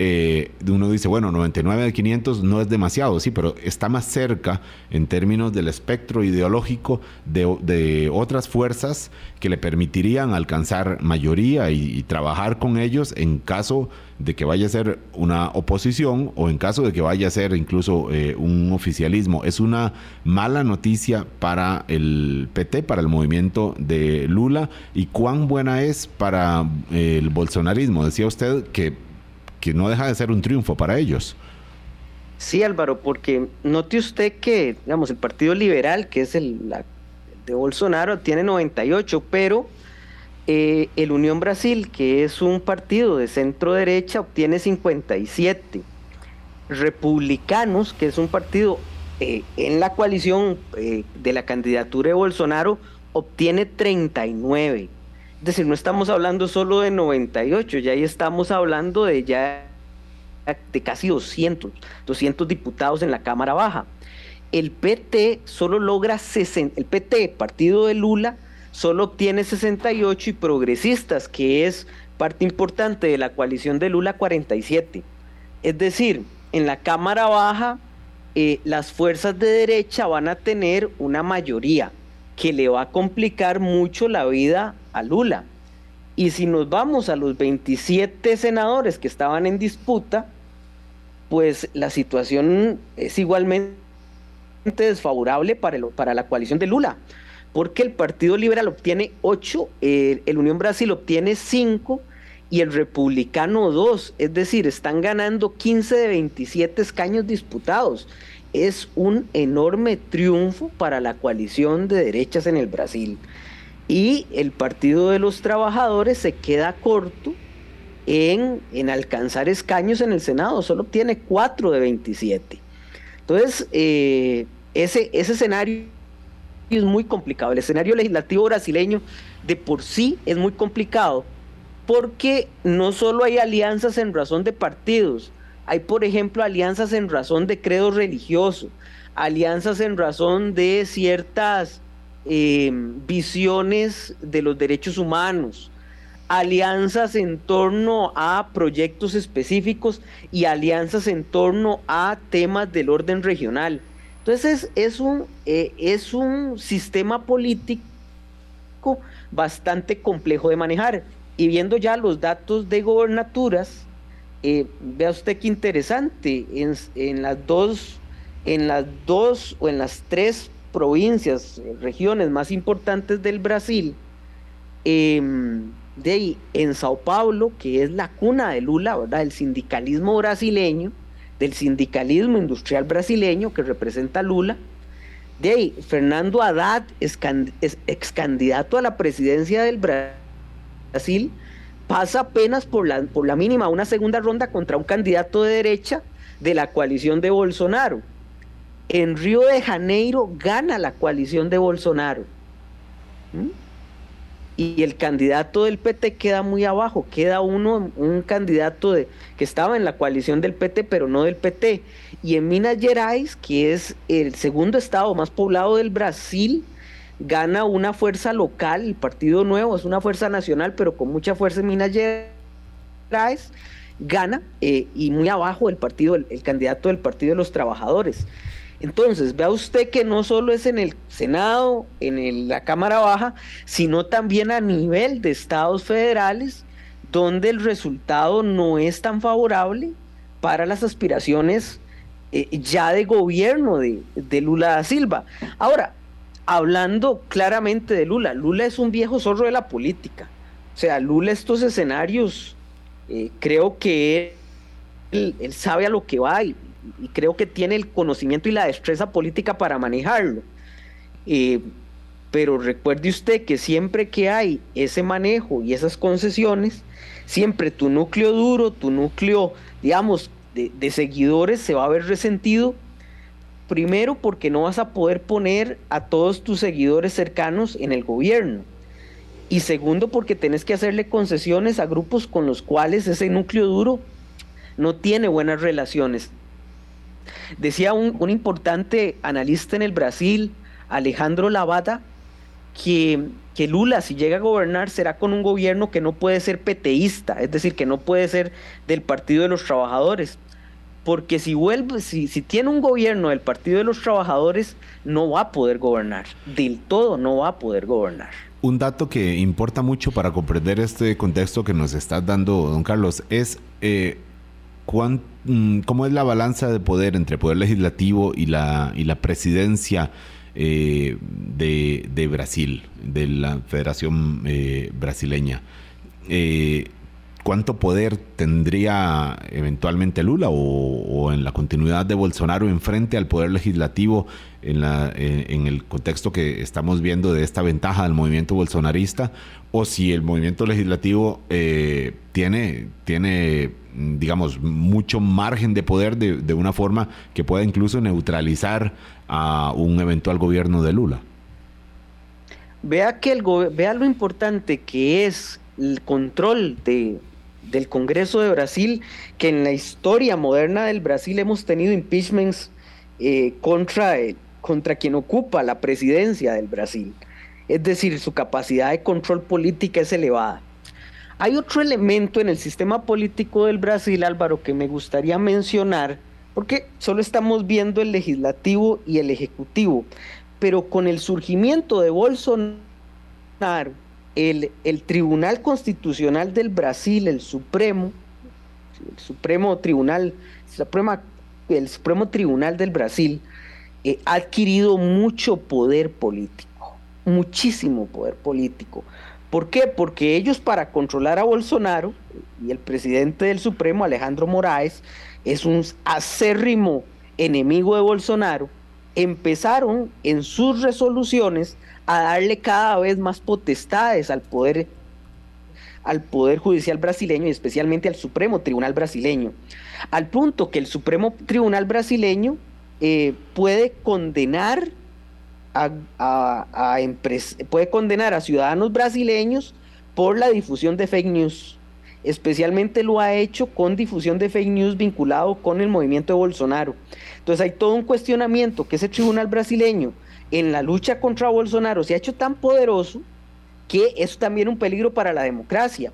eh, uno dice, bueno, 99 de 500 no es demasiado, sí, pero está más cerca en términos del espectro ideológico de, otras fuerzas que le permitirían alcanzar mayoría y, trabajar con ellos en caso de que vaya a ser una oposición o en caso de que vaya a ser incluso eh, un oficialismo. Es una mala noticia para el PT, para el movimiento de Lula y cuán buena es para eh, el bolsonarismo. Decía usted que no deja de ser un triunfo para ellos. Sí, Álvaro, porque note usted que, digamos, el Partido Liberal, que es el de Bolsonaro, tiene 98, pero eh, el Unión Brasil, que es un partido de centro derecha, obtiene 57. Republicanos, que es un partido eh, en la coalición eh, de la candidatura de Bolsonaro, obtiene 39. Es decir, no estamos hablando solo de 98, ya ahí estamos hablando de ya de casi 200, 200 diputados en la Cámara Baja. El PT solo logra 60, el PT, partido de Lula, solo obtiene 68 y Progresistas, que es parte importante de la coalición de Lula, 47. Es decir, en la Cámara Baja eh, las fuerzas de derecha van a tener una mayoría que le va a complicar mucho la vida a Lula. Y si nos vamos a los 27 senadores que estaban en disputa, pues la situación es igualmente desfavorable para, para la coalición de Lula, porque el Partido Liberal obtiene 8, eh, el Unión Brasil obtiene 5 y el Republicano 2, es decir, están ganando 15 de 27 escaños disputados. Es un enorme triunfo para la coalición de derechas en el Brasil. Y el Partido de los Trabajadores se queda corto en, en alcanzar escaños en el Senado, solo obtiene 4 de 27. Entonces, eh, ese, ese escenario es muy complicado. El escenario legislativo brasileño de por sí es muy complicado porque no solo hay alianzas en razón de partidos, hay por ejemplo alianzas en razón de credo religioso, alianzas en razón de ciertas eh, visiones de los derechos humanos, alianzas en torno a proyectos específicos y alianzas en torno a temas del orden regional. Entonces es un, eh, es un sistema político bastante complejo de manejar. Y viendo ya los datos de gobernaturas, eh, vea usted qué interesante, en, las dos, en las dos o en las tres provincias, regiones más importantes del Brasil, em, de ahí, en Sao Paulo, que es la cuna de Lula, ¿verdad? El sindicalismo brasileño, del sindicalismo industrial brasileño que representa Lula. De ahí, Fernando Haddad ex candidato a la presidencia del Brasil pasa apenas por la, por la mínima una segunda ronda contra un candidato de derecha de la coalición de Bolsonaro. En Río de Janeiro gana la coalición de Bolsonaro. ¿Mm? Y el candidato del PT queda muy abajo, queda uno, un candidato de, que estaba en la coalición del PT, pero no del PT. Y en Minas Gerais, que es el segundo estado más poblado del Brasil, gana una fuerza local, el Partido Nuevo es una fuerza nacional, pero con mucha fuerza en Minas Gerais, gana eh, y muy abajo el partido, el, candidato del Partido de los Trabajadores. Entonces, vea usted que no solo es en el Senado, en la Cámara Baja, sino también a nivel de estados federales, donde el resultado no es tan favorable para las aspiraciones eh, ya de gobierno de, de Lula da Silva. Ahora, hablando claramente de Lula. Lula es un viejo zorro de la política. O sea, Lula estos escenarios, eh, creo que él, sabe a lo que va y, creo que tiene el conocimiento y la destreza política para manejarlo. Eh, pero recuerde usted que siempre que hay ese manejo y esas concesiones, siempre tu núcleo duro, tu núcleo, digamos, de, de seguidores se va a ver resentido Primero porque no vas a poder poner a todos tus seguidores cercanos en el gobierno. Y segundo porque tenés que hacerle concesiones a grupos con los cuales ese núcleo duro no tiene buenas relaciones. Decía un, importante analista en el Brasil, Alejandro Lavada, que, que, Lula, si llega a gobernar, será con un gobierno que no puede ser peteísta, es decir, que no puede ser del Partido de los Trabajadores, porque si vuelve, si, tiene un gobierno del Partido de los Trabajadores, no va a poder gobernar, del todo no va a poder gobernar. Un dato que importa mucho para comprender este contexto que nos está dando don Carlos es eh, mm, cómo es la balanza de poder entre el poder legislativo y la, y la presidencia eh, de, Brasil, de la Federación eh, Brasileña cuánto poder tendría eventualmente Lula o, en la continuidad de Bolsonaro en frente al poder legislativo en, la, en, el contexto que estamos viendo de esta ventaja del movimiento bolsonarista o si el movimiento legislativo eh, tiene, tiene, digamos, mucho margen de poder de, de una forma que pueda incluso neutralizar a un eventual gobierno de Lula. Vea, que el vea lo importante que es el control de, del Congreso de Brasil, que en la historia moderna del Brasil hemos tenido impeachments eh, contra, contra quien ocupa la presidencia del Brasil. es decir, su capacidad de control política es elevada. Hay otro elemento en el sistema político del Brasil, Álvaro, que me gustaría mencionar, porque solo estamos viendo el legislativo y el ejecutivo, pero con el surgimiento de Bolsonaro, el, Tribunal Constitucional del Brasil, el Supremo, el Supremo Tribunal, el Supremo Tribunal del Brasil, eh, ha adquirido mucho poder político, muchísimo poder político. ¿Por qué? Porque ellos para controlar a Bolsonaro y el presidente del Supremo, Alejandro Moraes, es un acérrimo enemigo de Bolsonaro, empezaron en sus resoluciones a darle cada vez más potestades al poder al poder judicial brasileño y especialmente al Supremo Tribunal brasileño, al punto que el Supremo Tribunal brasileño eh, puede condenar a, puede condenar a ciudadanos brasileños por la difusión de fake news. Especialmente lo ha hecho con difusión de fake news vinculado con el movimiento de Bolsonaro. Entonces hay todo un cuestionamiento que ese tribunal brasileño en la lucha contra Bolsonaro se ha hecho tan poderoso que es también un peligro para la democracia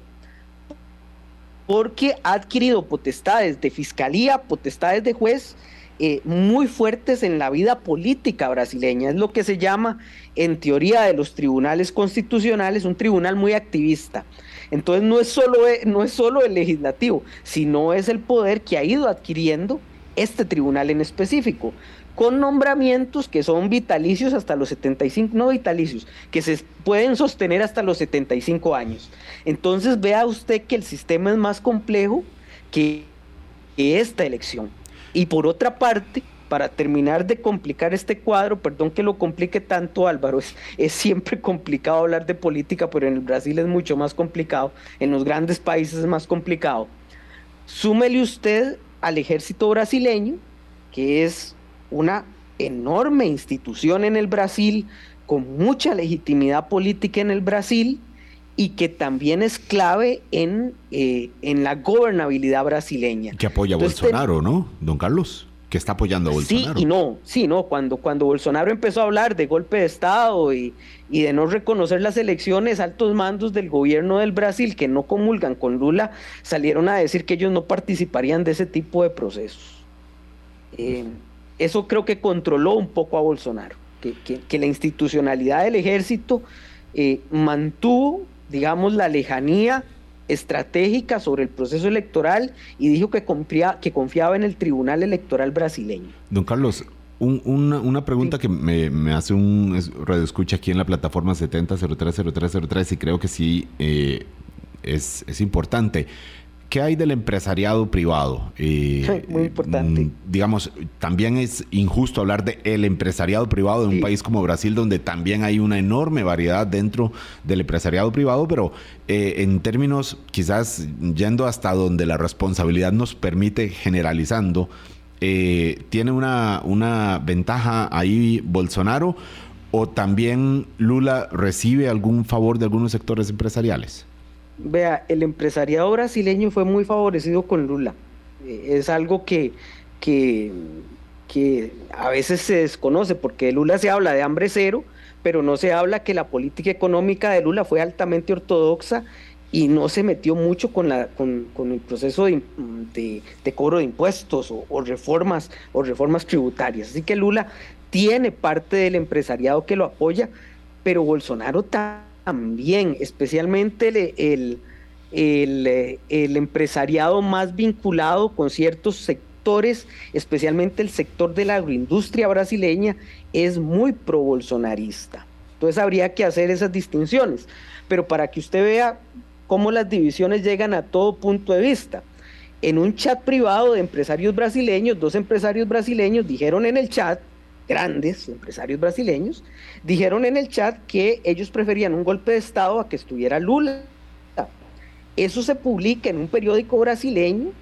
porque ha adquirido potestades de fiscalía, potestades de juez eh, muy fuertes en la vida política brasileña. Es lo que se llama, en teoría de los tribunales constitucionales, un tribunal muy activista. Entonces no es solo, eh, no es solo el legislativo, sino es el poder que ha ido adquiriendo este tribunal en específico, con nombramientos que son vitalicios hasta los 75, no vitalicios, que se pueden sostener hasta los 75 años. Entonces vea usted que el sistema es más complejo que esta elección. Y por otra parte, para terminar de complicar este cuadro, perdón que lo complique tanto Álvaro, es, siempre complicado hablar de política, pero en Brasil es mucho más complicado, en los grandes países es más complicado. Súmele usted al ejército brasileño, que es una enorme institución en el Brasil, con mucha legitimidad política en el Brasil, y que también es clave en, eh, en la gobernabilidad brasileña. Que apoya a Bolsonaro, ¿no, don Carlos? Que está apoyando a Bolsonaro. Sí y no, sí, no. Cuando, cuando Bolsonaro empezó a hablar de golpe de Estado y, y de no reconocer las elecciones, altos mandos del gobierno del Brasil que no comulgan con Lula salieron a decir que ellos no participarían de ese tipo de procesos. Eh, eso creo que controló un poco a Bolsonaro, que, que, la institucionalidad del ejército eh, mantuvo digamos, la lejanía estratégica sobre el proceso electoral y dijo que, que confiaba en el Tribunal Electoral brasileño. Don Carlos, una, pregunta que me, hace un radio escucha aquí en la plataforma 70030303 y creo que sí eh, es, es importante. ¿Qué hay del empresariado privado? Eh, muy importante. Mm, digamos, también es injusto hablar del el empresariado privado de un país como Brasil, donde también hay una enorme variedad dentro del empresariado privado, pero eh, en términos quizás yendo hasta donde la responsabilidad nos permite generalizando, eh, ¿tiene una, una ventaja ahí Bolsonaro o también Lula recibe algún favor de algunos sectores empresariales? Vea, el empresariado brasileño fue muy favorecido con Lula. Eh, es algo que, que, que a veces se desconoce, porque de Lula se habla de hambre cero, pero no se habla que la política económica de Lula fue altamente ortodoxa y no se metió mucho con, la, con, el proceso de, de, cobro de impuestos o, o, reformas o reformas tributarias. Así que Lula tiene parte del empresariado que lo apoya, pero Bolsonaro también también, especialmente el, el, el, empresariado más vinculado con ciertos sectores, especialmente el sector de la agroindustria brasileña, es muy pro-bolsonarista. Entonces habría que hacer esas distinciones. Pero para que usted vea cómo las divisiones llegan a todo punto de vista. En un chat privado de empresarios brasileños, dos empresarios brasileños dijeron en el chat grandes empresarios brasileños, dijeron en el chat que ellos preferían un golpe de Estado a que estuviera Lula. Eso se publica en un periódico brasileño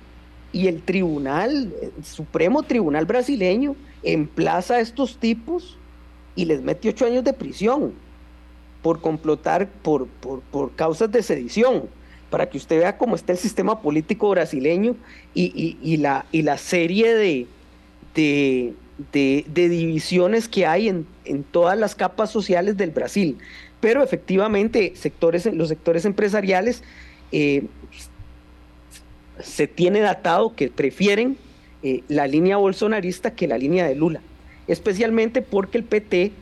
y el tribunal, el Supremo Tribunal brasileño, emplaza a estos tipos y les mete ocho años de prisión por complotar por, por, causas de sedición, para que usted vea cómo está el sistema político brasileño y, la, y la serie de, de, de, divisiones que hay en, todas las capas sociales del Brasil. pero efectivamente sectores, los sectores empresariales eh, se tiene datado que prefieren eh, la línea bolsonarista que la línea de Lula, especialmente porque el PT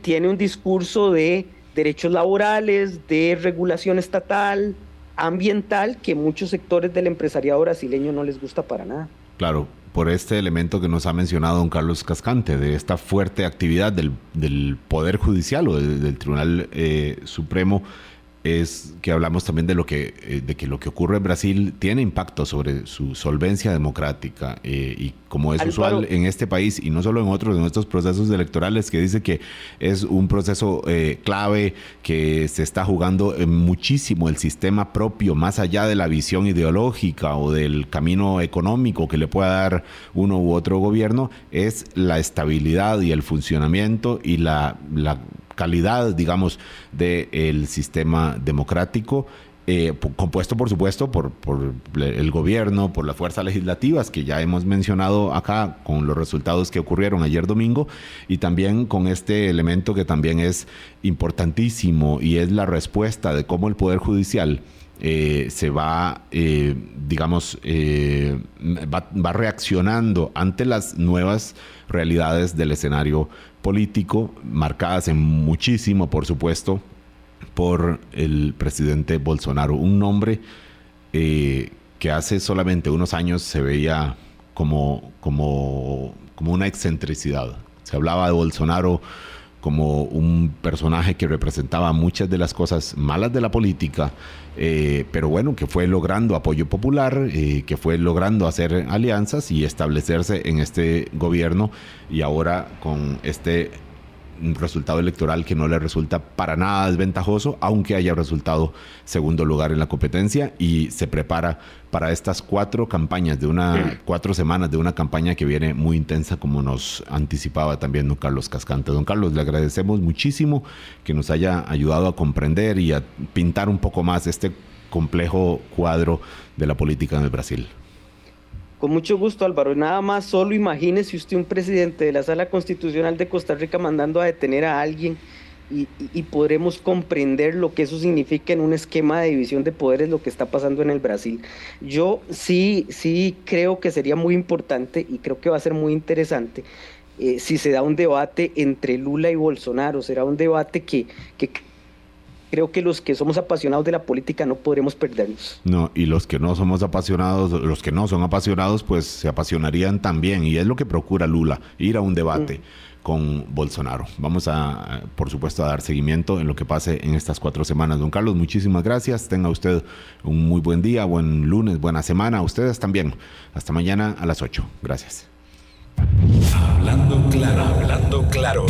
tiene un discurso de derechos laborales, de regulación estatal, ambiental, que muchos sectores del empresariado brasileño no les gusta para nada. Claro, por este elemento que nos ha mencionado don Carlos Cascante, de esta fuerte actividad del, Poder Judicial o del, Tribunal eh, Supremo es que hablamos también de lo que, eh, de que lo que ocurre en Brasil tiene impacto sobre su solvencia democrática eh, y como es usual en este país y no solo en otros, en estos procesos electorales que dice que es un proceso eh, clave que se está jugando muchísimo el sistema propio más allá de la visión ideológica o del camino económico que le pueda dar uno u otro gobierno, es la estabilidad y el funcionamiento y la, la calidad, digamos, del sistema democrático. Eh, compuesto por supuesto por, por, el gobierno, por las fuerzas legislativas que ya hemos mencionado acá con los resultados que ocurrieron ayer domingo y también con este elemento que también es importantísimo y es la respuesta de cómo el Poder Judicial eh, se va, eh, digamos, va, va reaccionando ante las nuevas realidades del escenario político, marcadas en muchísimo, por supuesto, por el presidente Bolsonaro. Un nombre eh, que hace solamente unos años se veía como, como, como una excentricidad. Se hablaba de Bolsonaro como un personaje que representaba muchas de las cosas malas de la política, eh, pero bueno, que fue logrando apoyo popular, eh, que fue logrando hacer alianzas y establecerse en este gobierno y ahora con este un resultado electoral que no le resulta para nada desventajoso, aunque haya resultado segundo lugar en la competencia y se prepara para estas cuatro campañas de una, cuatro semanas de una campaña que viene muy intensa, como nos anticipaba también don Carlos Cascante. Don Carlos, le agradecemos muchísimo que nos haya ayudado a comprender y a pintar un poco más este complejo cuadro de la política en el Brasil. Con mucho gusto, Álvaro. Nada más, solo imagínese usted un presidente de la Sala Constitucional de Costa Rica mandando a detener a alguien y, podremos comprender lo que eso significa en un esquema de división de poderes, lo que está pasando en el Brasil. Yo sí, sí creo que sería muy importante y creo que va a ser muy interesante eh, si se da un debate entre Lula y Bolsonaro. Será un debate que, que creo que los que somos apasionados de la política no podremos perdernos. No, y los que no somos apasionados, los que no son apasionados, pues se apasionarían también. Y es lo que procura Lula, ir a un debate. Mm. con Bolsonaro. Vamos a, por supuesto, a dar seguimiento en lo que pase en estas cuatro semanas. Don Carlos, muchísimas gracias. Tenga usted un muy buen día, buen lunes, buena semana. Ustedes también. Hasta mañana a las 8. Gracias. Hablando claro, hablando claro.